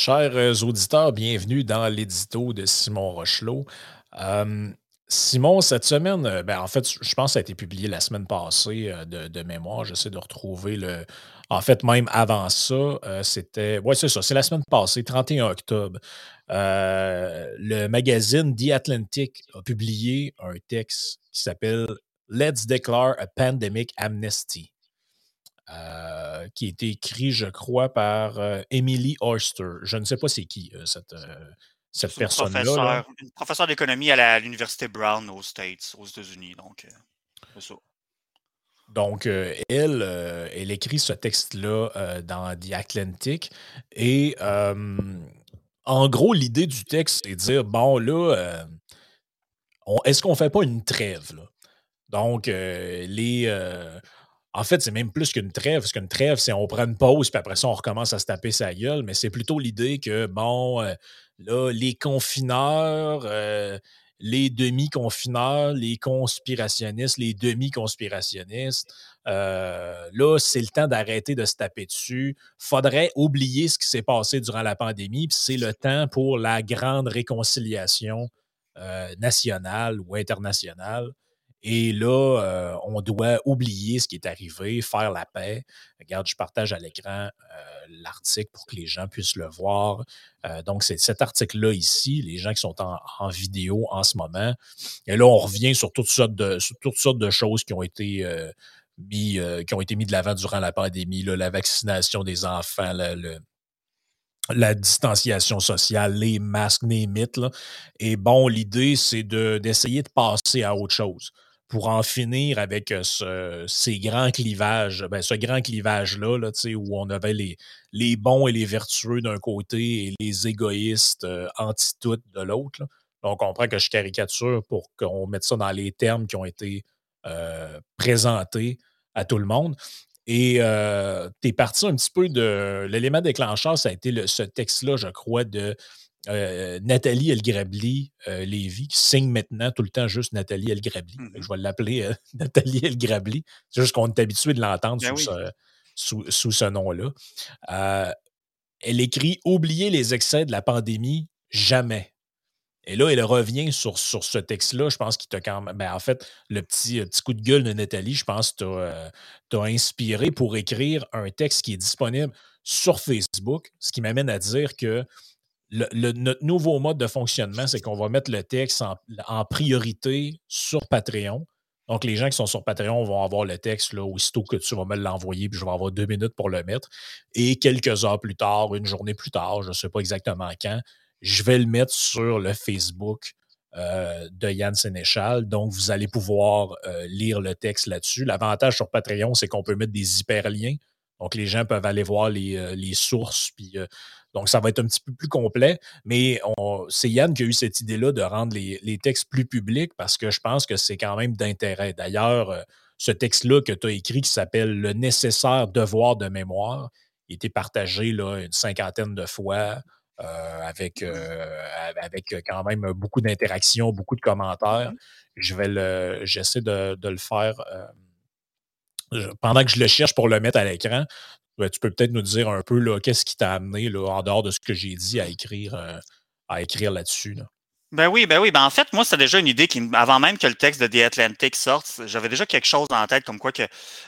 Chers euh, auditeurs, bienvenue dans l'édito de Simon Rochelot. Euh, Simon, cette semaine, euh, ben, en fait, je pense que ça a été publié la semaine passée de, mémoire. J'essaie de retrouver le. En fait, même avant ça, c'était. Oui, c'est ça, c'est la semaine passée, 31 octobre. le magazine The Atlantic a publié un texte qui s'appelle Let's Declare a Pandemic Amnesty. Euh, qui a été écrit, je crois, par euh, Emily Oyster. Je ne sais pas c'est qui, euh, cette, cette personne-là. Une professeure d'économie à l'Université Brown aux States, aux États-Unis. Donc, ça. Donc, elle, elle écrit ce texte-là dans The Atlantic. Et en gros, l'idée du texte, c'est de dire bon, là, est-ce qu'on ne fait pas une trêve? Là? Donc, les en fait, c'est même plus qu'une trêve, parce qu'une trêve, c'est on prend une pause, puis après ça, on recommence à se taper sa gueule, mais c'est plutôt l'idée que, bon, euh, là, les confineurs, euh, les demi-confineurs, les conspirationnistes, les demi-conspirationnistes, euh, là, c'est le temps d'arrêter de se taper dessus. Faudrait oublier ce qui s'est passé durant la pandémie, puis c'est le temps pour la grande réconciliation nationale ou internationale. Et là, on doit oublier ce qui est arrivé, faire la paix. Regarde, je partage à l'écran l'article pour que les gens puissent le voir. Donc, c'est cet article-là ici, les gens qui sont en, vidéo en ce moment. Et là, on revient sur toutes sortes de, toutes sortes de choses qui ont été mis, qui ont été mis de l'avant durant la pandémie, la vaccination des enfants, la distanciation sociale, les masques, les mythes. Et bon, l'idée, c'est d'essayer de passer à autre chose pour en finir avec ce, ces grands clivages, ben, ce grand clivage-là, là, où on avait les, les bons et les vertueux d'un côté et les égoïstes anti-tout de l'autre. On comprend que je caricature pour qu'on mette ça dans les termes qui ont été présentés à tout le monde. Et tu es parti un petit peu de. L'élément déclencheur, ça a été ce texte-là, je crois, de euh, Nathalie Elgrabli euh, Lévy, qui signe maintenant tout le temps juste Nathalie Elgrabli. Mmh Je vais l'appeler euh, Nathalie Elgrabli. C'est juste qu'on est habitué de l'entendre ben sous, ce, nom-là. elle écrit Oubliez les excès de la pandémie, jamais. Et là, elle revient sur, sur ce texte-là. Je pense qu'il t'a quand même. Ben, en fait, le petit, petit coup de gueule de Nathalie, je pense t'a inspiré pour écrire un texte qui est disponible sur Facebook, ce qui m'amène à dire que notre nouveau mode de fonctionnement, c'est qu'on va mettre le texte en, priorité sur Patreon. Donc, les gens qui sont sur Patreon vont avoir le texte là, aussitôt que tu vas me l'envoyer, puis je vais avoir deux minutes pour le mettre. Et quelques heures plus tard, une journée plus tard, je ne sais pas exactement quand, je vais le mettre sur le Facebook euh, de Yann Sénéchal. Donc, vous allez pouvoir euh, lire le texte là-dessus. L'avantage sur Patreon, c'est qu'on peut mettre des hyperliens. Donc, les gens peuvent aller voir les, euh, sources, puis donc, ça va être un petit peu plus complet, mais c'est Yann qui a eu cette idée-là de rendre les, textes plus publics parce que je pense que c'est quand même d'intérêt. D'ailleurs, euh, ce texte-là que tu as écrit qui s'appelle Le nécessaire devoir de mémoire, il a été partagé là, une cinquantaine de fois. Euh, avec, euh, avec quand même beaucoup d'interactions, beaucoup de commentaires. Je vais le, j'essaie de, le faire pendant que je le cherche pour le mettre à l'écran. Ben, tu peux peut-être nous dire un peu qu'est-ce qui t'a amené, là, en dehors de ce que j'ai dit, à écrire, euh, à écrire là-dessus. Ben oui, ben oui. Ben en fait, moi, c'était déjà une idée qui, avant même que le texte de The Atlantic sorte, j'avais déjà quelque chose en tête, comme quoi que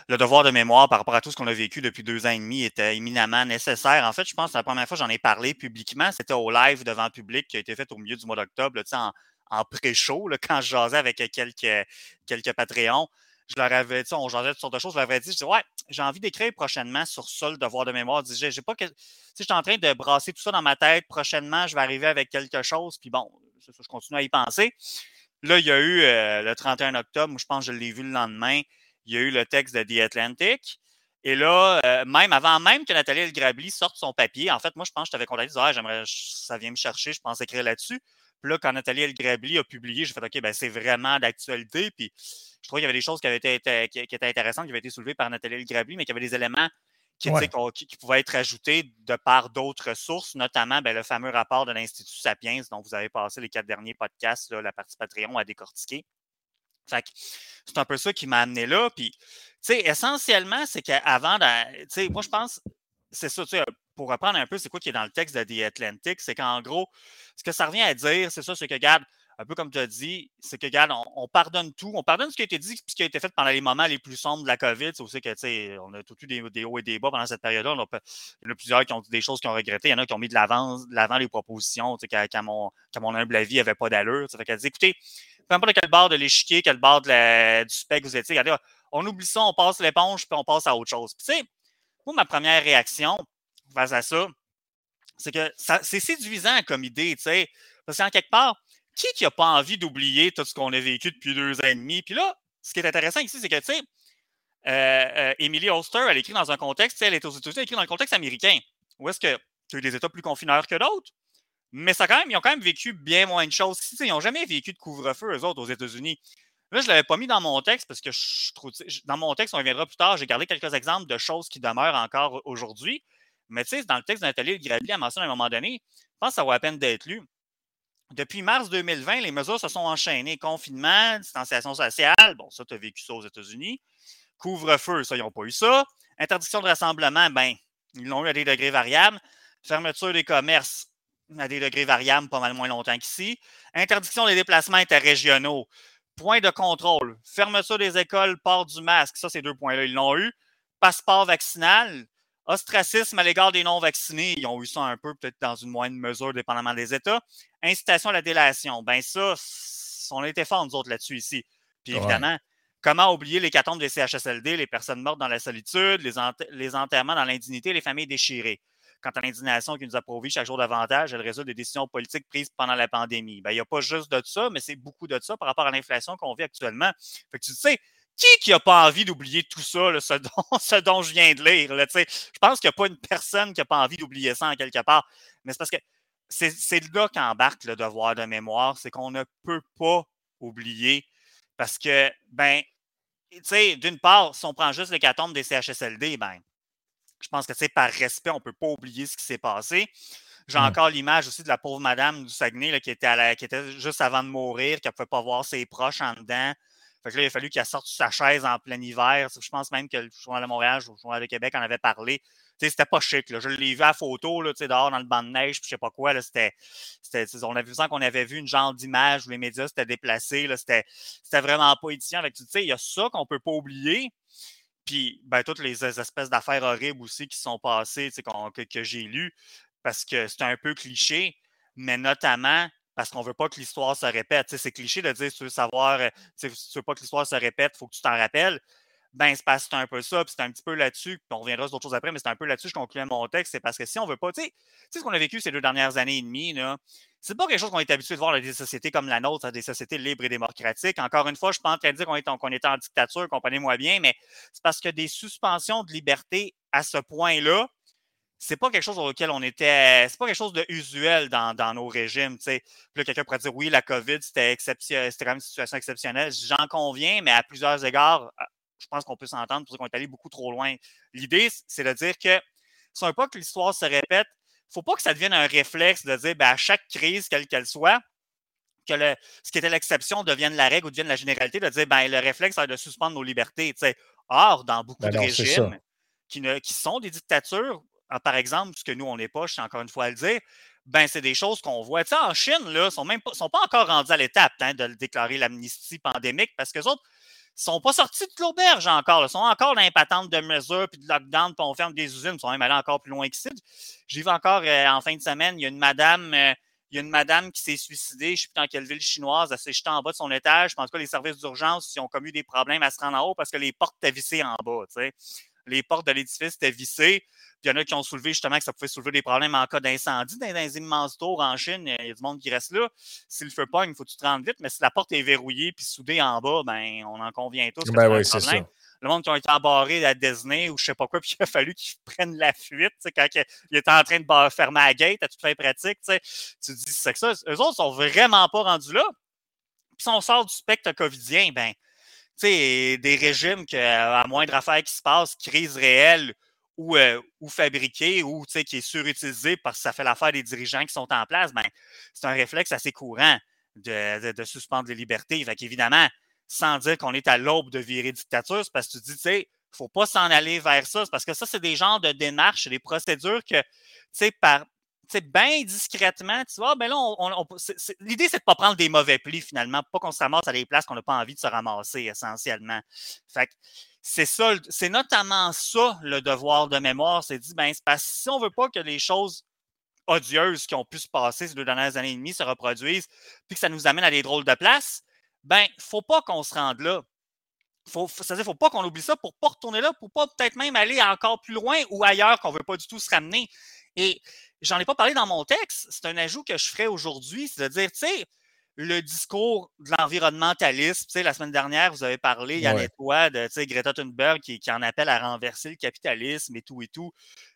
le devoir de mémoire par rapport à tout ce qu'on a vécu depuis deux ans et demi était éminemment nécessaire. En fait, je pense que la première fois que j'en ai parlé publiquement, c'était au live devant le public qui a été fait au milieu du mois d'octobre, en, en pré-show, quand je jasais avec quelques, quelques Patreons je leur avais dit, on jasait toutes sortes de choses, je leur avais dit, je dis, ouais, j'ai envie d'écrire prochainement sur ça, le devoir de mémoire. Je j'ai pas que. Tu sais, en train de brasser tout ça dans ma tête. Prochainement, je vais arriver avec quelque chose. Puis bon, je continue à y penser. Là, il y a eu euh, le 31 octobre, je pense que je l'ai vu le lendemain. Il y a eu le texte de The Atlantic. Et là, euh, même avant même que Nathalie El Grabli sorte son papier, en fait, moi, je pense que je t'avais contacté, ah, j'aimerais, ça vient me chercher, je pense écrire là-dessus. Puis là, quand Nathalie El Grabli a publié, j'ai fait OK, ben c'est vraiment d'actualité. Puis je trouvais qu'il y avait des choses qui, avaient été, qui, étaient intéressantes, qui avaient été soulevées par Nathalie Grabli, mais qu'il y avait des éléments qui, qui, pouvaient être ajoutés de par d'autres sources, notamment ben, le fameux rapport de l'Institut Sapiens, dont vous avez passé les quatre derniers podcasts, la partie Patreon à décortiquer. Fait c'est un peu ça qui m'a amené là. Puis, tu sais, essentiellement, c'est qu'avant, tu sais, moi, je pense, c'est ça, tu sais, pour reprendre un peu, c'est quoi qui est dans le texte de The Atlantic, c'est qu'en gros, ce que ça revient à dire, c'est ça, c'est que, regarde, un peu comme tu as dit, c'est que, regarde, on, pardonne tout. On pardonne ce qui a été dit ce qui a été fait pendant les moments les plus sombres de la COVID. C'est aussi que, tu sais, on a tout eu des, hauts et des bas pendant cette période-là. Il y en a plusieurs qui ont dit des choses qui ont regretté. Il y en a qui ont mis de l'avant, les propositions, tu sais, qu'à, mon, mon humble avis, n'avait pas d'allure. Fait qu'elle dit, écoutez, peu importe quel bord de l'échiquier, quel bord du spec vous étiez, regardez, on oublie ça, on passe l'éponge, puis on passe à autre chose. tu sais, moi, ma première réaction face à ça, c'est que c'est séduisant comme idée, tu sais. Parce qu'en quelque part, qui qui n'a pas envie d'oublier tout ce qu'on a vécu depuis deux ans et demi? Puis là, ce qui est intéressant ici, c'est que, tu sais, euh, euh, Emily Oster, elle écrit dans un contexte, elle est aux États-Unis, elle écrit dans le contexte américain. Où est-ce que tu as eu des États plus confineurs que d'autres? Mais ça, quand même, ils ont quand même vécu bien moins de choses. Ils n'ont jamais vécu de couvre-feu, eux autres, aux États-Unis. Là, je ne l'avais pas mis dans mon texte parce que je trouve, dans mon texte, on reviendra plus tard, j'ai gardé quelques exemples de choses qui demeurent encore aujourd'hui. Mais tu sais, dans le texte de Nathalie Grabli, elle mentionné à un moment donné, je pense que ça vaut la peine d'être lu. Depuis mars 2020, les mesures se sont enchaînées. Confinement, distanciation sociale, bon, ça, tu as vécu ça aux États-Unis. Couvre-feu, ça, ils n'ont pas eu ça. Interdiction de rassemblement, ben, ils l'ont eu à des degrés variables. Fermeture des commerces, à des degrés variables, pas mal moins longtemps qu'ici. Interdiction des déplacements interrégionaux. Point de contrôle. Fermeture des écoles, port du masque. Ça, ces deux points-là, ils l'ont eu. Passeport vaccinal. Ostracisme à l'égard des non-vaccinés, ils ont eu ça un peu, peut-être dans une moindre mesure, dépendamment des États. Incitation à la délation, ben ça, on a été forts, nous autres, là-dessus ici. Puis évidemment, comment oublier les catombes des CHSLD, les personnes mortes dans la solitude, les, les enterrements dans l'indignité, les familles déchirées? Quant à l'indignation qui nous a prouvé chaque jour davantage, elle résulte des décisions politiques prises pendant la pandémie. Ben, il n'y a pas juste de ça, mais c'est beaucoup de ça par rapport à l'inflation qu'on vit actuellement. Fait que tu sais, qui qui n'a pas envie d'oublier tout ça, ce, dont, ce, dont, je viens de lire? Là, je pense qu'il n'y a pas une personne qui n'a pas envie d'oublier ça en quelque part. Mais c'est parce que c'est là qu'embarque le devoir de mémoire, c'est qu'on ne peut pas oublier parce que, ben, tu sais, d'une part, si on prend juste l'hécatombe des CHSLD, ben, je pense que, par respect, on ne peut pas oublier ce qui s'est passé. J'ai mmh. encore l'image aussi de la pauvre madame du Saguenay qui, était qui était juste avant de mourir, qui ne pouvait pas voir ses proches en dedans. Fait que là, il a fallu qu'elle sorte sa chaise en plein hiver. Je pense même que le Journal de Montréal, le Journal de Québec en avait parlé. C'était pas chic. Là. Je l'ai vu à photo, là, dehors dans le banc de neige, puis je sais pas quoi. C'était, on a vu qu'on avait vu une genre d'image où les médias s'étaient déplacés. C'était, vraiment pas édifiant. Tu sais, il y a ça qu'on peut pas oublier. Puis, ben, toutes les espèces d'affaires horribles aussi qui sont passées, que, que j'ai lues, parce que c'est un peu cliché, mais notamment parce qu'on ne veut pas que l'histoire se répète. c'est cliché de dire si tu veux savoir, euh, si tu veux pas que l'histoire se répète, il faut que tu t'en rappelles. Ben, c'est un peu ça, puis c'est un petit peu là-dessus, puis on reviendra sur d'autres choses après, mais c'est un peu là-dessus que je concluais mon texte, c'est parce que si on veut pas, tu sais, ce qu'on a vécu ces deux dernières années et demie, là, c'est pas quelque chose qu'on est habitué de voir dans des sociétés comme la nôtre, des sociétés libres et démocratiques. Encore une fois, je ne suis pas en train de dire qu'on était en dictature, comprenez-moi bien, mais c'est parce que des suspensions de liberté à ce point-là, c'est pas quelque chose auquel on était. C'est pas quelque chose de usuel dans, nos régimes. Puis là, quelqu'un pourrait dire oui, la COVID, c'était c'était quand même une situation exceptionnelle. J'en conviens, mais à plusieurs égards, ah, je pense qu'on peut s'entendre pour qu'on est allé beaucoup trop loin. L'idée, c'est de dire que on veut pas que l'histoire se répète, il ne faut pas que ça devienne un réflexe de dire ben, à chaque crise, quelle qu'elle soit, que le, ce qui était l'exception devienne la règle ou devienne la généralité, de dire ben, le réflexe, c'est de suspendre nos libertés. Or, dans beaucoup ben de régimes qui, ne, qui sont des dictatures, ah, par exemple, ce que nous, on n'est pas, je suis encore une fois à le dire, ben, c'est des choses qu'on voit. Tu sais, en Chine, là, sont même pas, sont pas encore rendus à l'étape hein, de déclarer l'amnistie pandémique parce que les autres sont pas sortis de l'auberge encore. Ils sont encore dans de mesures puis de lockdown, puis on ferme des usines. Ils sont même allés encore plus loin qu'ici. J'ai vu encore euh, en fin de semaine, il y a une madame. Euh, il y a une madame qui s'est suicidée, je ne sais plus dans quelle ville chinoise, elle s'est jetée en bas de son étage. Je pense que les services d'urgence ils ont commis des problèmes à se rendre en haut parce que les portes étaient vissées en bas. Les portes de l'édifice étaient vissées il y en a qui ont soulevé justement que ça pouvait soulever des problèmes en cas d'incendie dans les immenses tours en Chine. Il y a du monde qui reste là. Si le feu pogne, il faut que tu te rendes vite, mais si la porte est verrouillée puis soudée en bas, ben, on en convient tous. Ben oui, c'est ça. Le monde qui ont été embarrés à Disney ou je sais pas quoi, puis il a fallu qu'ils prennent la fuite quand il était en train de fermer la gate à toute fin pratique. Tu dis, c'est que ça. Eux autres sont vraiment pas rendus là. Puis si on sort du spectre covidien, ben, des régimes que, à moindre affaire qui se passe, crise réelle, ou, euh, ou fabriqué ou qui est surutilisé parce que ça fait l'affaire des dirigeants qui sont en place, ben, c'est un réflexe assez courant de, suspendre les libertés. Fait qu'évidemment, sans dire qu'on est à l'aube de virer dictature, c'est parce que tu dis, tu sais, faut pas s'en aller vers ça, parce que ça, c'est des genres de démarches, des procédures que, par bien discrètement, tu vois, ben là, l'idée, c'est de ne pas prendre des mauvais plis finalement, pas qu'on se ramasse à des places qu'on n'a pas envie de se ramasser essentiellement. Fait c'est ça, c'est notamment ça le devoir de mémoire. C'est dit, ben, parce que si on veut pas que les choses odieuses qui ont pu se passer ces deux dernières années et demie se reproduisent, puis que ça nous amène à des drôles de places, ben, faut pas qu'on se rende là. Faut, ne faut pas qu'on oublie ça pour pas retourner là, pour pas peut-être même aller encore plus loin ou ailleurs qu'on veut pas du tout se ramener. Et j'en ai pas parlé dans mon texte, c'est un ajout que je ferai aujourd'hui, c'est de dire, tu sais, le discours de l'environnementalisme. Tu sais, la semaine dernière, vous avez parlé, il y a ouais. toi, de Greta Thunberg qui, qui, en appelle à renverser le capitalisme et tout et tout.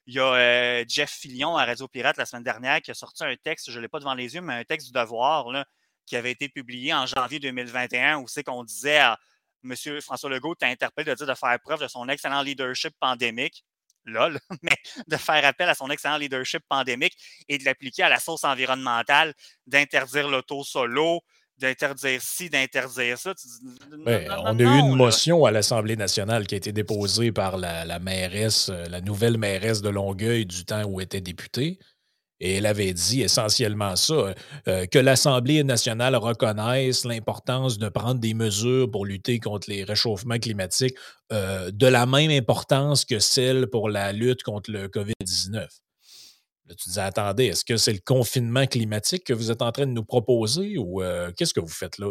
Il y a euh, Jeff Fillion à Radio Pirate la semaine dernière qui a sorti un texte, je ne l'ai pas devant les yeux, mais un texte du devoir là, qui avait été publié en janvier 2021 où c'est qu'on disait à M. François Legault, tu interpellé de dire de faire preuve de son excellent leadership pandémique lol, mais de faire appel à son excellent leadership pandémique et de l'appliquer à la sauce environnementale, d'interdire l'auto solo, d'interdire ci, d'interdire ça. Ben, on a eu une motion à l'Assemblée nationale qui a été déposée par la, la mairesse, euh, la nouvelle mairesse de Longueuil du temps où était députée, et elle avait dit essentiellement ça, euh, que l'Assemblée nationale reconnaisse l'importance de prendre des mesures pour lutter contre les réchauffements climatiques euh, de la même importance que celle pour la lutte contre le COVID-19. Là, tu disais, attendez, est-ce que c'est le confinement climatique que vous êtes en train de nous proposer ou euh, qu'est-ce que vous faites là?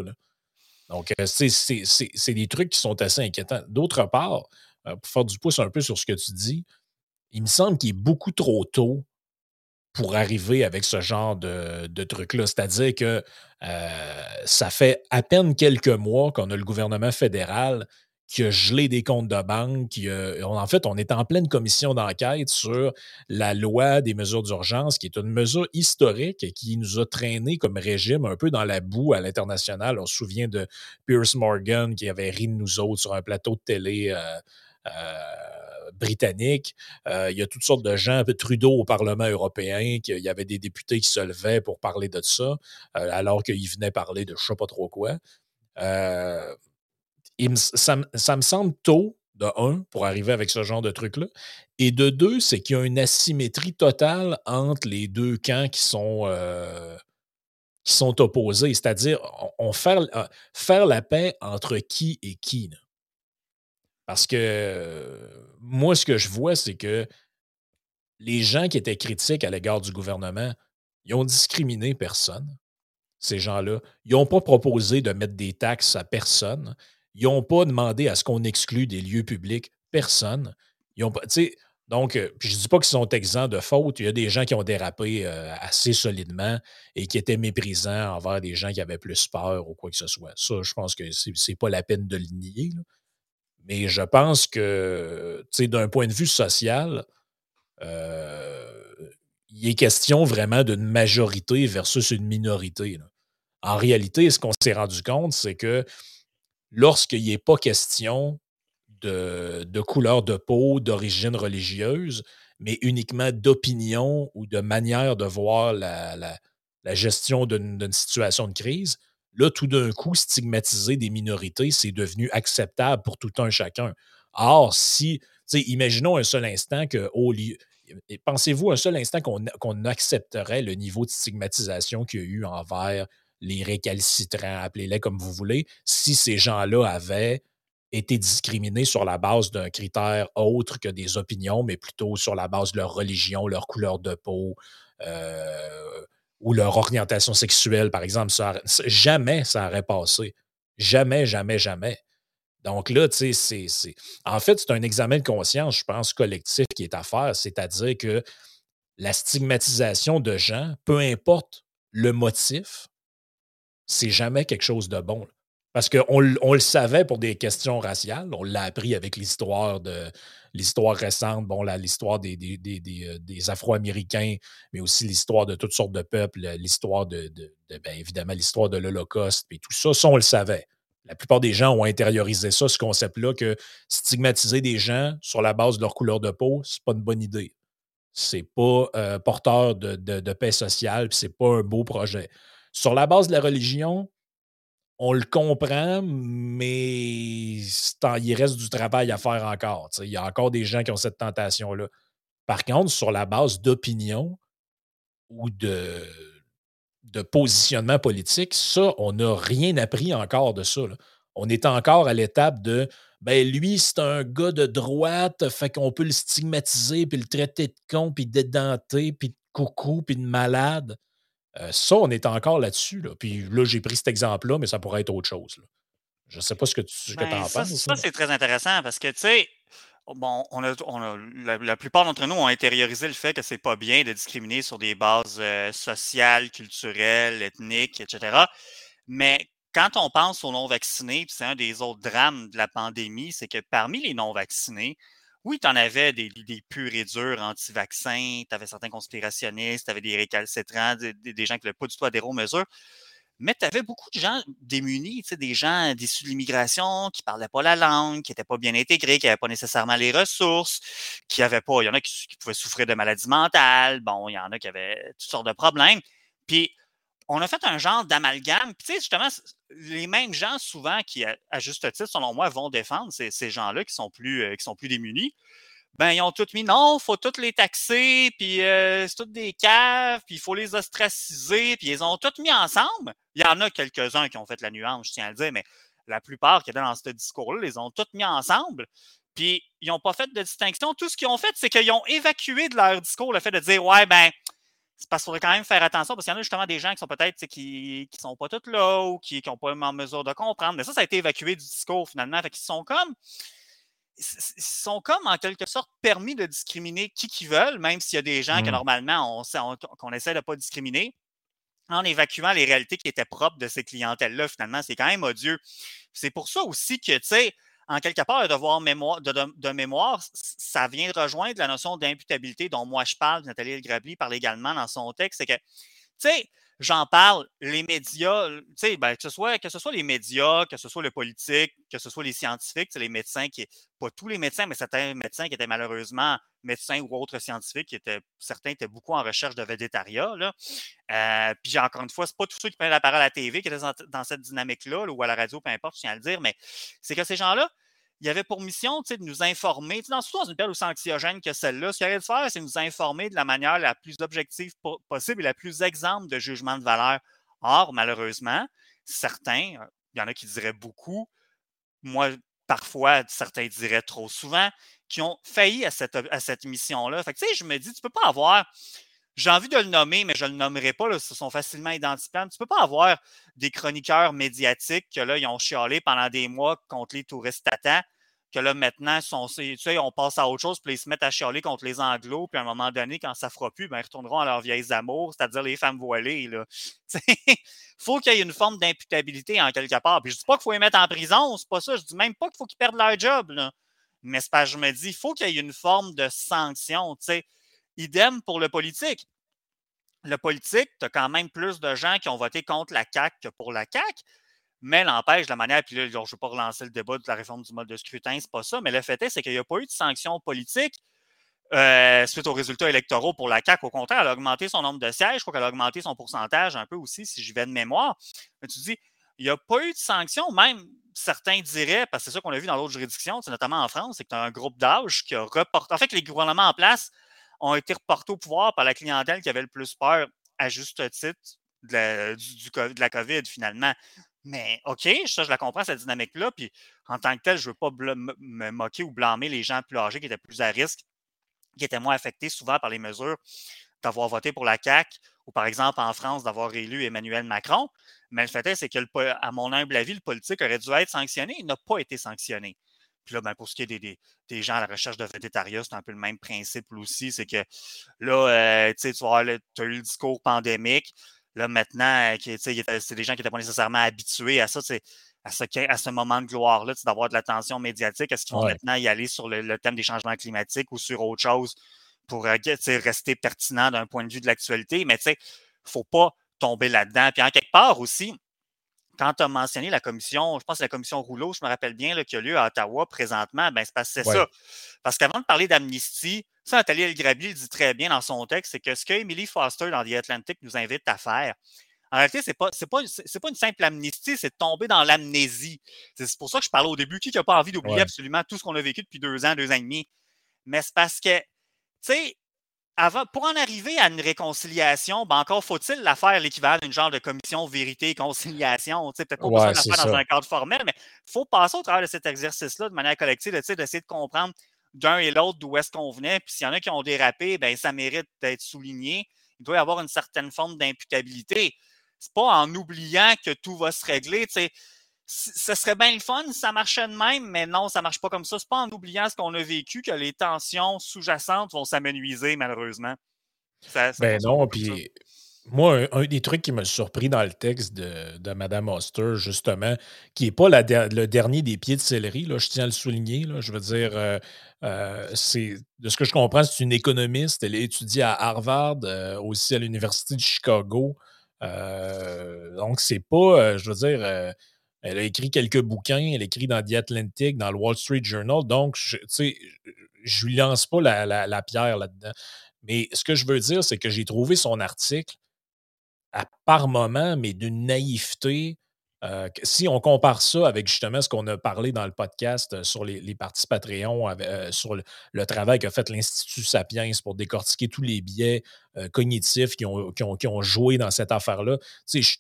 Donc, c'est des trucs qui sont assez inquiétants. D'autre part, pour faire du pouce un peu sur ce que tu dis, il me semble qu'il est beaucoup trop tôt pour arriver avec ce genre de, de truc-là. C'est-à-dire que euh, ça fait à peine quelques mois qu'on a le gouvernement fédéral qui a gelé des comptes de banque. Qui en fait, on est en pleine commission d'enquête sur la loi des mesures d'urgence, qui est une mesure historique qui nous a traîné comme régime un peu dans la boue à l'international. On se souvient de Pierce Morgan qui avait ri de nous autres sur un plateau de télé. Euh, euh, britannique. Euh, il y a toutes sortes de gens, Trudeau au Parlement européen, il y avait des députés qui se levaient pour parler de ça, euh, alors qu'il venait parler de je sais pas trop quoi. Euh, ça, me semble tôt, de un, pour arriver avec ce genre de truc-là. Et de deux, c'est qu'il y a une asymétrie totale entre les deux camps qui sont, opposés. C'est-à-dire, on, faire la paix entre qui et qui. Parce que moi, ce que je vois, c'est que les gens qui étaient critiques à l'égard du gouvernement, ils ont discriminé personne, ces gens-là. Ils n'ont pas proposé de mettre des taxes à personne. Ils n'ont pas demandé à ce qu'on exclue des lieux publics personne. Ils ont pas, donc, je ne dis pas qu'ils sont exempts de faute. Il y a des gens qui ont dérapé assez solidement et qui étaient méprisants envers des gens qui avaient plus peur ou quoi que ce soit. Ça, je pense que ce n'est pas la peine de le nier. Mais je pense que, d'un point de vue social, euh, il est question vraiment d'une majorité versus une minorité. En réalité, ce qu'on s'est rendu compte, c'est que lorsqu'il n'est pas question de, couleur de peau, d'origine religieuse, mais uniquement d'opinion ou de manière de voir la gestion d'une situation de crise, Là, tout d'un coup, stigmatiser des minorités, c'est devenu acceptable pour tout un chacun. Or, si, imaginons un seul instant que, au lieu, pensez-vous un seul instant qu'on accepterait le niveau de stigmatisation qu'il y a eu envers les récalcitrants, appelez-les comme vous voulez, si ces gens-là avaient été discriminés sur la base d'un critère autre que des opinions, mais plutôt sur la base de leur religion, leur couleur de peau, euh, ou leur orientation sexuelle, par exemple, jamais ça aurait passé. Jamais, jamais, jamais. Donc là, tu sais, c'est. En fait, c'est un examen de conscience, je pense, collectif qui est à faire, c'est-à-dire que la stigmatisation de gens, peu importe le motif, c'est jamais quelque chose de bon. Parce qu'on on le savait pour des questions raciales, on l'a appris avec l'histoire de l'histoire récente, bon, l'histoire des, euh, des, Afro-Américains, mais aussi l'histoire de toutes sortes de peuples, l'histoire de, bien évidemment, l'histoire de l'Holocauste, et tout ça, ça, on le savait. La plupart des gens ont intériorisé ça, ce concept-là, que stigmatiser des gens sur la base de leur couleur de peau, c'est pas une bonne idée. C'est pas euh, porteur de, paix sociale, c'est pas un beau projet. Sur la base de la religion, on le comprend, mais il reste du travail à faire encore. Il y a encore des gens qui ont cette tentation-là. Par contre, sur la base d'opinion ou de, positionnement politique, ça, on n'a rien appris encore de ça. On est encore à l'étape de ben lui, c'est un gars de droite, fait qu'on peut le stigmatiser, puis le traiter de con, puis d'édenté, puis de coucou, puis de malade. Euh, ça, on est encore là-dessus. Là. Puis là, j'ai pris cet exemple-là, mais ça pourrait être autre chose. Je ne sais pas ce que tu ben, en penses. Ça, c'est très intéressant parce que, tu sais, bon, on a, la, plupart d'entre nous ont intériorisé le fait que c'est pas bien de discriminer sur des bases euh, sociales, culturelles, ethniques, etc. Mais quand on pense aux non-vaccinés, c'est un des autres drames de la pandémie, c'est que parmi les non-vaccinés, oui, tu en avais des, des purs et durs anti-vaccins, tu avais certains conspirationnistes, tu avais des récalcitrants, des, gens qui n'avaient pas du tout adhéré aux mesures, mais tu avais beaucoup de gens démunis, des gens issus de l'immigration qui ne parlaient pas la langue, qui n'étaient pas bien intégrés, qui n'avaient pas nécessairement les ressources, qui n'avaient pas, il y en a qui, qui, pouvaient souffrir de maladies mentales, bon, il y en a qui avaient toutes sortes de problèmes. Puis on a fait un genre d'amalgame. Puis, tu sais, justement, les mêmes gens, souvent, qui, à, juste titre, selon moi, vont défendre ces, gens-là qui sont plus euh, qui sont plus démunis. Ben, ils ont tous mis non, faut tous les taxer, puis euh, c'est toutes des caves, puis il faut les ostraciser, puis ils ont tous mis ensemble. Il y en a quelques-uns qui ont fait la nuance, je tiens à le dire, mais la plupart qui étaient dans ce discours-là, les ont tous mis ensemble. Puis ils n'ont pas fait de distinction. Tout ce qu'ils ont fait, c'est qu'ils ont évacué de leur discours le fait de dire Ouais, ben, c'est parce qu'il faudrait quand même faire attention parce qu'il y en a justement des gens qui sont peut-être qui ne sont pas tous là ou qui n'ont pas en mesure de comprendre. Mais ça, ça a été évacué du discours finalement. Fait qu'ils sont comme. Ils sont comme en quelque sorte permis de discriminer qui qu'ils veulent, même s'il y a des gens que mmh. normalement on, qu'on essaie de ne pas discriminer, en évacuant les réalités qui étaient propres de ces clientèles-là, finalement. C'est quand même odieux. C'est pour ça aussi que, tu sais, en quelque part, le devoir mémoire, de, mémoire, ça vient de rejoindre la notion d'imputabilité dont moi je parle, Nathalie El parle également dans son texte, c'est que, tu sais, j'en parle, les médias, ben, que, ce soit, que ce soit les médias, que ce soit le politique, que ce soit les scientifiques, les médecins qui, pas tous les médecins, mais certains médecins qui étaient malheureusement médecins ou autres scientifiques, qui étaient, certains étaient beaucoup en recherche de végétariat. Là. Euh, puis encore une fois, c'est pas tous ceux qui prennent la parole à la TV qui étaient dans, cette dynamique-là, ou à la radio, peu importe, je tiens à le dire, mais c'est que ces gens-là, il avait pour mission de nous informer, dans, surtout dans une période aussi anxiogène que celle-là, ce qu'il de faire, c'est nous informer de la manière la plus objective possible et la plus exemple de jugement de valeur. Or, malheureusement, certains, euh, il y en a qui diraient beaucoup, moi, parfois, certains diraient trop souvent, qui ont failli à cette, à cette mission-là. Fait que, tu sais, je me dis, tu peux pas avoir j'ai envie de le nommer, mais je ne le nommerai pas. Là, ce sont facilement identifiables. Tu ne peux pas avoir des chroniqueurs médiatiques que là, ils ont chialé pendant des mois contre les touristes tatans, que là, maintenant, sont, tu sais, on passe à autre chose, puis ils se mettent à chialer contre les anglos, puis à un moment donné, quand ça ne fera plus, ben, ils retourneront à leurs vieilles amours, c'est-à-dire les femmes voilées. Il faut qu'il y ait une forme d'imputabilité en quelque part. Puis je ne dis pas qu'il faut les mettre en prison, c'est pas ça. Je dis même pas qu'il faut qu'ils perdent leur job. Là. Mais c'est pas, je me dis, il faut qu'il y ait une forme de sanction. Tu sais Idem pour le politique. Le politique, tu as quand même plus de gens qui ont voté contre la CAQ que pour la CAQ, mais l'empêche, la manière, puis là, je ne vais pas relancer le débat de la réforme du mode de scrutin, c'est pas ça, mais le fait est, c'est qu'il n'y a pas eu de sanctions politiques euh, suite aux résultats électoraux pour la CAQ. Au contraire, elle a augmenté son nombre de sièges, je crois qu'elle a augmenté son pourcentage un peu aussi, si j'y vais de mémoire. Mais tu dis, il n'y a pas eu de sanctions, même certains diraient, parce que c'est ça qu'on a vu dans d'autres juridictions, notamment en France, c'est que tu as un groupe d'âge qui a reporté. En fait, les gouvernements en place ont été reportés au pouvoir par la clientèle qui avait le plus peur, à juste titre, de la, la COVID finalement. Mais OK, ça, je la comprends, cette dynamique-là. Puis en tant que tel, je ne veux pas me moquer ou blâmer les gens plus âgés qui étaient plus à risque, qui étaient moins affectés souvent par les mesures d'avoir voté pour la CAQ ou par exemple en France d'avoir élu Emmanuel Macron. Mais le fait est, c'est que, à mon humble avis, le politique aurait dû être sanctionné. Il n'a pas été sanctionné. Puis là, ben, pour ce qui est des, des, gens à la recherche de végétariat, c'est un peu le même principe aussi. C'est que là, euh, tu vois, tu as eu le discours pandémique. Là, maintenant, euh, c'est des gens qui n'étaient pas nécessairement habitués à ça, à ce, à ce moment de gloire-là, d'avoir de l'attention médiatique. Est-ce qu'ils vont maintenant y aller sur le, thème des changements climatiques ou sur autre chose pour euh, rester pertinent d'un point de vue de l'actualité? Mais il ne faut pas tomber là-dedans. Puis en quelque part aussi, quand tu as mentionné la commission, je pense que la commission Rouleau, je me rappelle bien, qui a lieu à Ottawa présentement, ben, c'est ça. Parce qu'avant de parler d'amnistie, ça, Nathalie El Grabi le dit très bien dans son texte, c'est que ce que Emily Foster dans The Atlantic nous invite à faire, En réalité, pas, c'est pas, c'est pas une simple amnistie, c'est de tomber dans l'amnésie. C'est pour ça que je parlais au début. Qui n'a pas envie d'oublier absolument tout ce qu'on a vécu depuis deux ans, deux ans et demi? Mais c'est parce que, tu sais, avant, pour en arriver à une réconciliation, ben encore faut-il la faire l'équivalent d'une genre de commission vérité-conciliation. Peut-être pas besoin de la faire dans un cadre formel, mais il faut passer au travers de cet exercice-là de manière collective, d'essayer de comprendre d'un et l'autre d'où est-ce qu'on venait. Puis s'il y en a qui ont dérapé, ben ça mérite d'être souligné. Il doit y avoir une certaine forme d'imputabilité. C'est pas en oubliant que tout va se régler. Ce serait bien le fun si ça marchait de même, mais non, ça marche pas comme ça. C'est pas en oubliant ce qu'on a vécu que les tensions sous-jacentes vont s'amenuiser, malheureusement. ben non, puis moi, un, des trucs qui m'a surpris dans le texte de, de Mme Oster, justement, qui n'est pas le dernier des pieds de céleri, là, je tiens à le souligner, là, je veux dire, euh, euh, c'est de ce que je comprends, c'est une économiste, elle étudie à Harvard, euh, aussi à l'Université de Chicago. donc, c'est pas, je veux dire, elle a écrit quelques bouquins, elle écrit dans The Atlantic, dans le Wall Street Journal. Donc, sais, je lui lance pas la, pierre là-dedans. Mais ce que je veux dire, c'est que j'ai trouvé son article à par moment, mais d'une naïveté. Euh, si on compare ça avec justement ce qu'on a parlé dans le podcast euh, sur les, parties Patreon, euh, sur le, travail qu'a fait l'Institut Sapiens pour décortiquer tous les biais cognitifs qui ont, joué dans cette affaire-là, tu sais,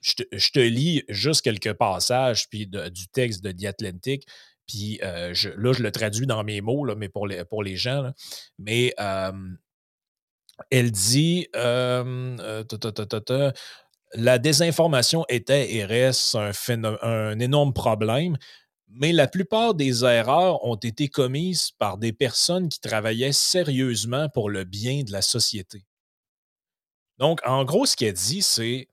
je te, lis juste quelques passages puis du texte de The Atlantic. Puis euh, là, je le traduis dans mes mots, là, mais pour les, pour les gens. Mais elle dit euh, la désinformation était et reste un énorme problème, mais la plupart des erreurs ont été commises par des personnes qui travaillaient sérieusement pour le bien de la société. Donc, en gros, ce qu'elle dit, c'est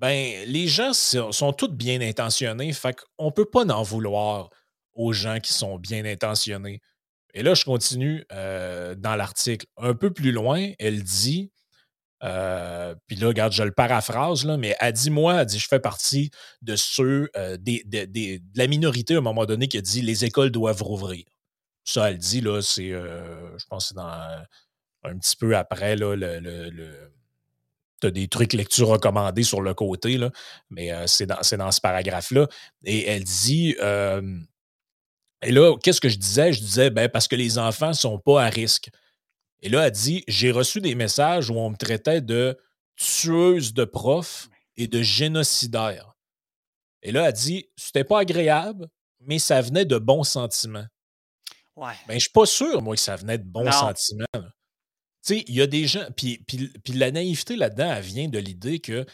ben, les gens sont, tous bien intentionnés, fait qu'on peut pas en vouloir aux gens qui sont bien intentionnés. Et là, je continue euh, dans l'article. Un peu plus loin, elle dit, euh, puis là, regarde, je le paraphrase, là, mais elle dit, moi, elle dit, je fais partie de ceux, euh, de la minorité à un moment donné qui a dit, les écoles doivent rouvrir. Ça, elle dit, là, c'est, je pense, c'est dans un petit peu après, là, le tu as des trucs lecture recommandés sur le côté, là, mais euh, c'est dans, ce paragraphe-là. Et elle dit Et là, qu'est-ce que je disais? Je disais ben, parce que les enfants ne sont pas à risque. Et là, elle dit J'ai reçu des messages où on me traitait de tueuse de profs et de génocidaire. Et là, elle dit C'était pas agréable, mais ça venait de bons sentiments. Ouais. Ben, je suis pas sûr, moi, que ça venait de bons sentiments. Sais, il y a des gens. Puis, puis, la naïveté là-dedans, elle vient de l'idée que.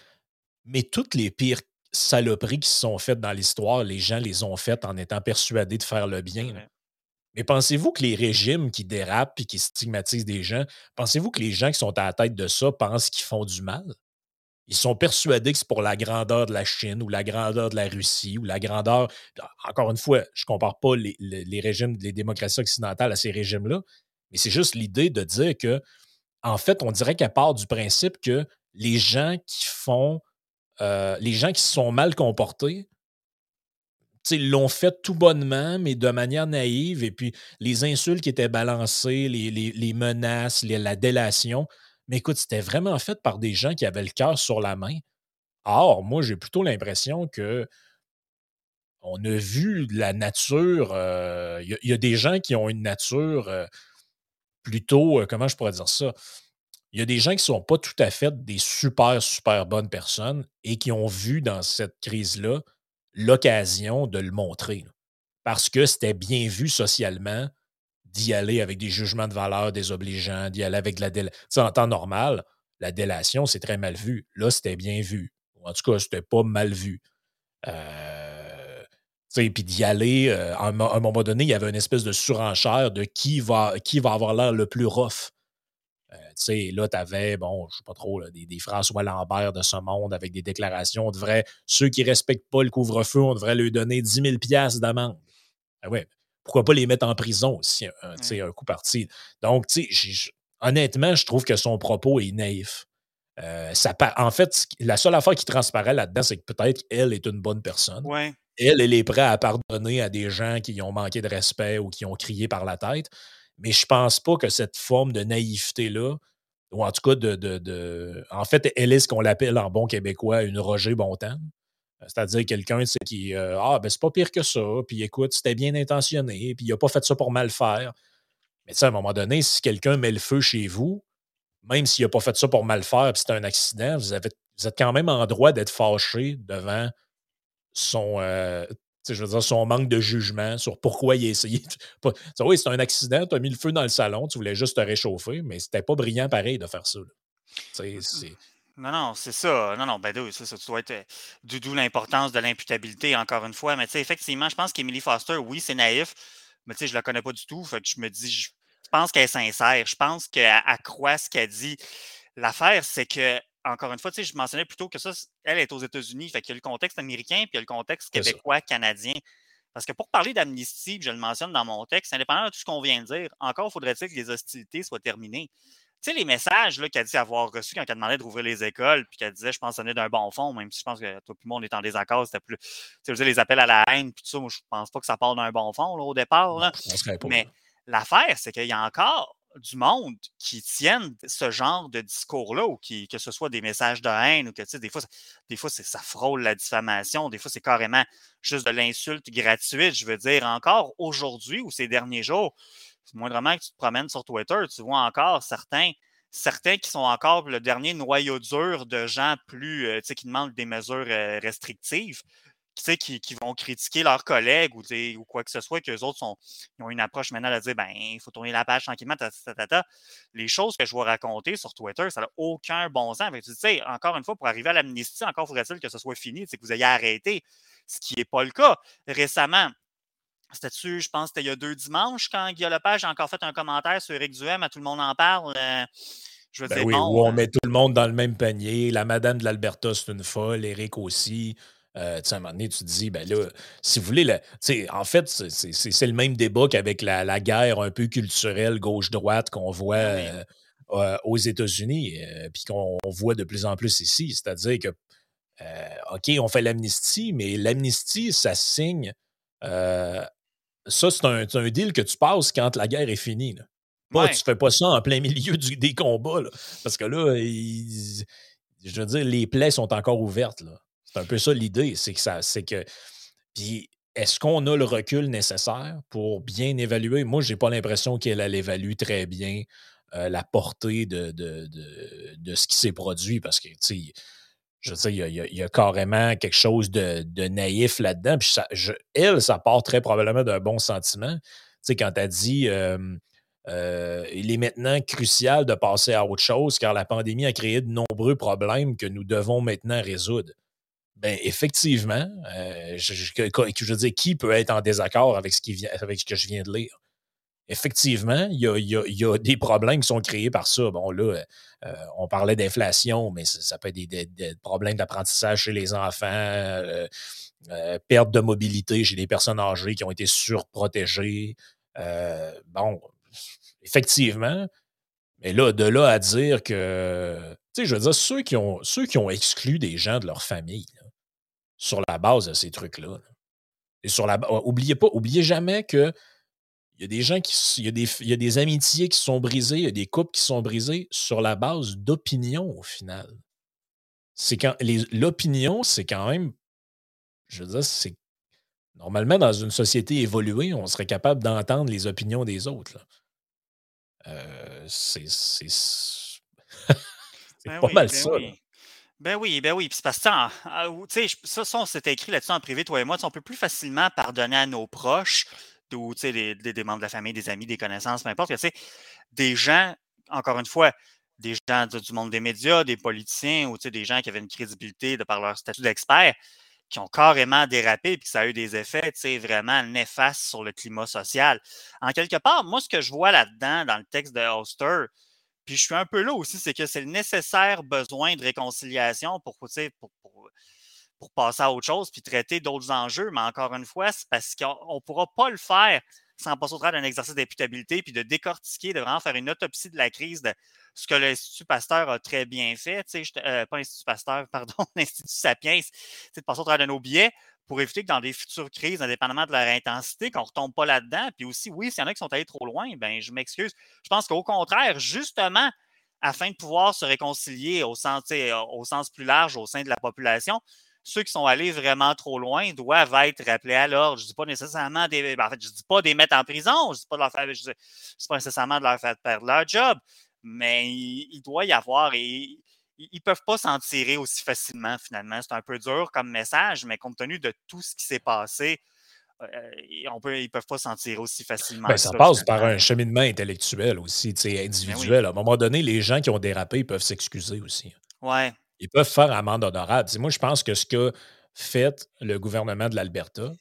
Mais toutes les pires saloperies qui se sont faites dans l'histoire, les gens les ont faites en étant persuadés de faire le bien. Mais pensez-vous que les régimes qui dérapent et qui stigmatisent des gens, pensez-vous que les gens qui sont à la tête de ça pensent qu'ils font du mal? Ils sont persuadés que c'est pour la grandeur de la Chine ou la grandeur de la Russie ou la grandeur. Encore une fois, je ne compare pas les, les régimes, les démocraties occidentales à ces régimes-là, mais c'est juste l'idée de dire que, en fait, on dirait qu'elle part du principe que les gens qui font, euh, les gens qui se sont mal comportés, l'ont fait tout bonnement, mais de manière naïve, et puis les insultes qui étaient balancées, les, menaces, la délation, mais écoute, c'était vraiment fait par des gens qui avaient le cœur sur la main. Or, moi, j'ai plutôt l'impression que on a vu la nature. Euh, il y, a des gens qui ont une nature euh, plutôt, euh, comment je pourrais dire ça? Il y a des gens qui ne sont pas tout à fait des super, super bonnes personnes et qui ont vu dans cette crise-là l'occasion de le montrer. Parce que c'était bien vu socialement d'y aller avec des jugements de valeur désobligeants, d'y aller avec de la délation. En temps normal, la délation, c'est très mal vu. Là, c'était bien vu. En tout cas, c'était pas mal vu. Euh, puis d'y aller, euh, à, un, moment donné, il y avait une espèce de surenchère de qui va, qui va avoir l'air le plus rough. Euh, là, tu avais, bon, je sais pas trop, des, des, François Lambert de ce monde avec des déclarations. On devrait, ceux qui ne respectent pas le couvre-feu, on devrait leur donner 10 000 d'amende. Ah ouais, pourquoi pas les mettre en prison aussi, un, un coup parti. Donc, honnêtement, je trouve que son propos est naïf. Euh, ça, en fait, la seule affaire qui transparaît là-dedans, c'est que peut-être qu'elle est une bonne personne. Ouais elle, elle est prête à pardonner à des gens qui ont manqué de respect ou qui ont crié par la tête. Mais je pense pas que cette forme de naïveté-là, ou en tout cas de, En fait, elle est ce qu'on l'appelle en bon québécois une Roger Bontemps. C'est-à-dire quelqu'un qui Ah, ben c'est pas pire que ça, puis écoute, c'était bien intentionné, puis il n'a pas fait ça pour mal faire. Mais tu sais, à un moment donné, si quelqu'un met le feu chez vous, même s'il n'a pas fait ça pour mal faire, puis c'est un accident, vous, avez, vous êtes quand même en droit d'être fâché devant son, euh, je veux dire, son manque de jugement sur pourquoi il a essayé. De... oui, c'est un accident, tu as mis le feu dans le salon, tu voulais juste te réchauffer, mais c'était pas brillant pareil de faire ça. Non, non, c'est ça. Non, non, ben c'est ça. Tu dois être. Euh, d'où l'importance de l'imputabilité, encore une fois. Mais tu sais, effectivement, je pense qu'Emily Foster, oui, c'est naïf, mais tu sais, je la connais pas du tout. Fait que je me dis, je pense qu'elle est sincère. Je pense qu'elle croit ce qu'elle dit. L'affaire, c'est que encore une fois, tu sais, je mentionnais plutôt que ça, elle est aux États-Unis. Fait qu'il y a le contexte américain puis il y a le contexte québécois, canadien. Parce que pour parler d'amnistie, je le mentionne dans mon texte, indépendamment de tout ce qu'on vient de dire, encore faudrait-il que les hostilités soient terminées. Tu sais, les messages qu'elle dit avoir reçus quand elle demandait d'ouvrir les écoles, puis qu'elle disait, je pense, que d'un bon fond, même si je pense que tout le monde est en désaccord, c'était plus. Tu sais, les appels à la haine, puis tout ça, moi, je pense pas que ça part d'un bon fond, là, au départ. Là. Mais l'affaire, c'est qu'il y a encore du monde qui tiennent ce genre de discours-là, ou que ce soit des messages de haine, ou que, des fois, des ça frôle la diffamation, des fois, c'est carrément juste de l'insulte gratuite. Je veux dire, encore aujourd'hui ou ces derniers jours, moindrement que tu te promènes sur Twitter, tu vois encore certains, certains qui sont encore le dernier noyau dur de gens plus, euh, tu sais, qui demandent des mesures euh, restrictives qui, qui vont critiquer leurs collègues ou, ou quoi que ce soit, qu'eux autres sont, ils ont une approche maintenant de dire ben, il faut tourner la page tranquillement, Les choses que je vais raconter sur Twitter, ça n'a aucun bon sens. tu sais, encore une fois, pour arriver à l'amnistie, encore faudrait-il que ce soit fini, que vous ayez arrêté, ce qui n'est pas le cas. Récemment, c'était-tu, je pense, c'était il y a deux dimanches, quand Guillaume Lepage a encore fait un commentaire sur Eric Duhem, à tout le monde en parle. Euh, je veux ben dire, oui, où on euh met tout le monde dans le même panier. La madame de l'Alberta, c'est une folle. Eric aussi. Euh, à un moment donné, tu te dis, ben là, si vous voulez, en fait, c'est le même débat qu'avec la, guerre un peu culturelle gauche-droite qu'on voit ben euh, euh, aux États-Unis, puis qu'on voit de plus en plus ici. C'est-à-dire que, OK, on fait l'amnistie, mais l'amnistie, ça signe. ça, c'est un, deal que tu passes quand la guerre est finie. Là. Pas, Tu fais pas ça en plein milieu des combats, parce que là, je veux dire, les plaies sont encore ouvertes. Là. C'est un peu ça l'idée, c'est que ça, c'est que. Puis est-ce qu'on a le recul nécessaire pour bien évaluer? Moi, je n'ai pas l'impression qu'elle évalue très bien euh, la portée de, de, ce qui s'est produit parce que, tu sais, je veux dire, il y, a, carrément quelque chose de, naïf là-dedans. Puis elle, ça part très probablement d'un bon sentiment. Tu sais, quand elle dit euh, il est maintenant crucial de passer à autre chose car la pandémie a créé de nombreux problèmes que nous devons maintenant résoudre. Ben, effectivement, euh, je, veux dire, qui peut être en désaccord avec ce, qui vient, avec ce que je viens de lire? Effectivement, il y a, des problèmes qui sont créés par ça. Bon, là, euh, on parlait d'inflation, mais ça, peut être des, problèmes d'apprentissage chez les enfants, euh, perte de mobilité chez les personnes âgées qui ont été surprotégées. bon, effectivement, mais là, de là à dire que, tu sais, je veux dire, ceux qui ont, ceux qui ont exclu des gens de leur famille, sur la base de ces trucs-là. Et sur la oubliez pas, oubliez jamais que il y a des gens qui. Il y a des, il y a des amitiés qui sont brisées, il y a des couples qui sont brisés sur la base d'opinion au final. C'est quand. L'opinion, c'est quand même. Je veux dire, c'est. Normalement, dans une société évoluée, on serait capable d'entendre les opinions des autres. Euh, c'est. C'est ben pas mal ben ça. Ben oui, ben oui. Puis c'est parce que, ah, tu sais, ça, ça, on écrit là-dessus en privé, toi et moi. On peut plus facilement pardonner à nos proches, ou des, membres de la famille, des amis, des connaissances, peu importe. Tu sais, des gens, encore une fois, des gens du monde des médias, des politiciens, ou des gens qui avaient une crédibilité de par leur statut d'expert, qui ont carrément dérapé, puis ça a eu des effets, tu sais, vraiment néfastes sur le climat social. En quelque part, moi, ce que je vois là-dedans, dans le texte de Oster, puis je suis un peu là aussi, c'est que c'est le nécessaire besoin de réconciliation pour, pour, pour, pour passer à autre chose puis traiter d'autres enjeux. Mais encore une fois, c'est parce qu'on ne pourra pas le faire sans passer au travers d'un exercice d'imputabilité puis de décortiquer, de vraiment faire une autopsie de la crise de ce que l'Institut Pasteur a très bien fait. Euh, pas l'Institut Pasteur, pardon, l'Institut Sapiens, de passer au travers de nos billets pour éviter que dans des futures crises, indépendamment de leur intensité, qu'on ne retombe pas là-dedans. Puis aussi, oui, s'il y en a qui sont allés trop loin, ben je m'excuse. Je pense qu'au contraire, justement, afin de pouvoir se réconcilier au sens, au sens plus large au sein de la population, ceux qui sont allés vraiment trop loin doivent être rappelés à l'ordre. Je ne dis pas nécessairement des. Ben, en fait, je dis pas des mettre en prison, je ne dis pas de leur faire. Je dis, pas nécessairement de leur faire perdre leur job, mais il, doit y avoir. Et, ils ne peuvent pas s'en tirer aussi facilement, finalement. C'est un peu dur comme message, mais compte tenu de tout ce qui s'est passé, euh, on peut, ils ne peuvent pas s'en tirer aussi facilement. Ben, ça, passe par un cheminement intellectuel aussi, ben individuel. À un moment donné, les gens qui ont dérapé peuvent s'excuser aussi. Ouais. Ils peuvent faire amende honorable. moi, je pense que ce qu'a fait le gouvernement de l'Alberta,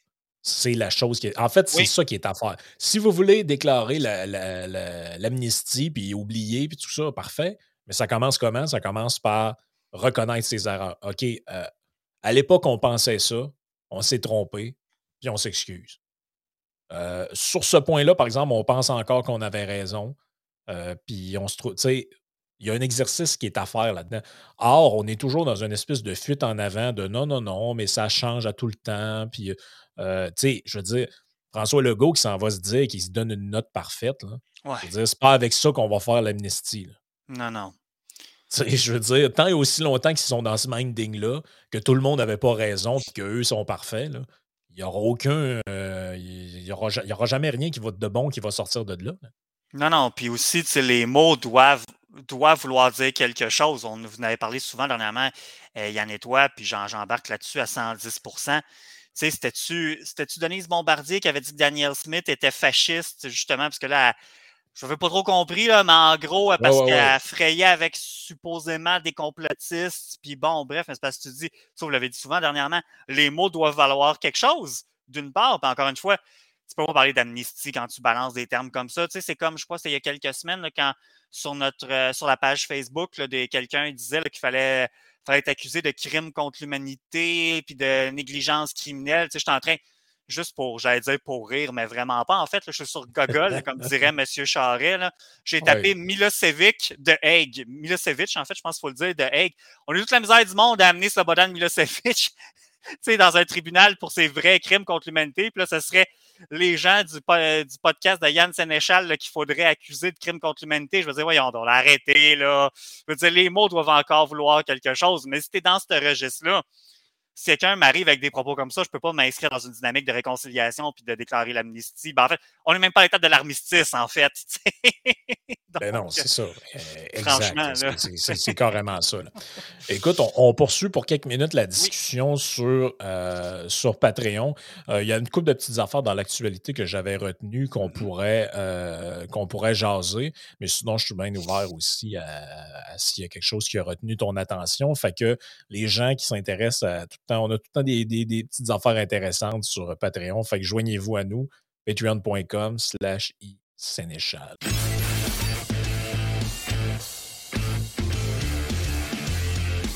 c'est la chose qui est. En fait, c'est ça qui est à faire. Si vous voulez déclarer l'amnistie, puis oublier, puis tout ça, parfait. Mais ça commence comment? Ça commence par reconnaître ses erreurs. OK, euh, à l'époque, on pensait ça, on s'est trompé, puis on s'excuse. Euh, sur ce point-là, par exemple, on pense encore qu'on avait raison, euh, puis on se trouve. Tu sais, il y a un exercice qui est à faire là-dedans. Or, on est toujours dans une espèce de fuite en avant de non, non, non, mais ça change à tout le temps. Puis, tu sais, je veux dire, François Legault qui s'en va se dire qu'il se donne une note parfaite. Là. Ouais. Je veux dire, c'est pas avec ça qu'on va faire l'amnistie. Non, non. je veux dire, tant et aussi longtemps qu'ils sont dans ce minding-là, que tout le monde n'avait pas raison et qu'eux sont parfaits, il n'y aura aucun. Euh, il n'y aura, aura, jamais rien qui va de bon qui va sortir de là. Non, non. Puis aussi, les mots doivent, doivent vouloir dire quelque chose. On vous en avait parlé souvent dernièrement, euh, Yann et toi, puis j'embarque là-dessus à 110% C'était-tu Denise Bombardier qui avait dit que Daniel Smith était fasciste, justement, parce que là, je n'avais pas trop compris, là, mais en gros, parce qu'elle frayait avec supposément des complotistes. Puis bon, bref, c'est parce que tu dis, ça vous l'avez dit souvent dernièrement, les mots doivent valoir quelque chose, d'une part. Puis encore une fois, tu peux pas parler d'amnistie quand tu balances des termes comme ça. Tu sais, c'est comme, je crois, c'était il y a quelques semaines, quand sur notre euh, sur la page Facebook, quelqu'un disait qu'il fallait, fallait être accusé de crimes contre l'humanité puis de négligence criminelle. Tu sais, je suis en train juste pour, j'allais dire pour rire, mais vraiment pas. En fait, je suis sur Google, comme dirait M. Charret. J'ai tapé Milosevic de Hague. Milosevic, en fait, je pense qu'il faut le dire, de Hague. On a eu toute la misère du monde à amener Slobodan Milosevic dans un tribunal pour ses vrais crimes contre l'humanité. Puis là, ce serait les gens du, du podcast de Yann Sénéchal qu'il faudrait accuser de crimes contre l'humanité. Je veux dire, voyons, on l'a arrêté, là. Je veux dire, les mots doivent encore vouloir quelque chose. Mais si tu dans ce registre-là, si quelqu'un m'arrive avec des propos comme ça, je ne peux pas m'inscrire dans une dynamique de réconciliation puis de déclarer l'amnistie. Ben, en fait, on n'est même pas à l'étape de l'armistice, en fait. ben non, c'est ça. Euh, exact. C'est carrément ça. Écoute, on, poursuit pour quelques minutes la discussion sur, euh, sur Patreon. Euh, il y a une couple de petites affaires dans l'actualité que j'avais retenues qu'on mm-hmm. pourrait, qu'on pourrait jaser. Mais sinon, je suis bien ouvert aussi à, s'il y a quelque chose qui a retenu ton attention. Fait que les gens qui s'intéressent à tout on a tout le temps des, petites affaires intéressantes sur Patreon. Fait que joignez-vous à nous, patreon.com slash Sénéchal.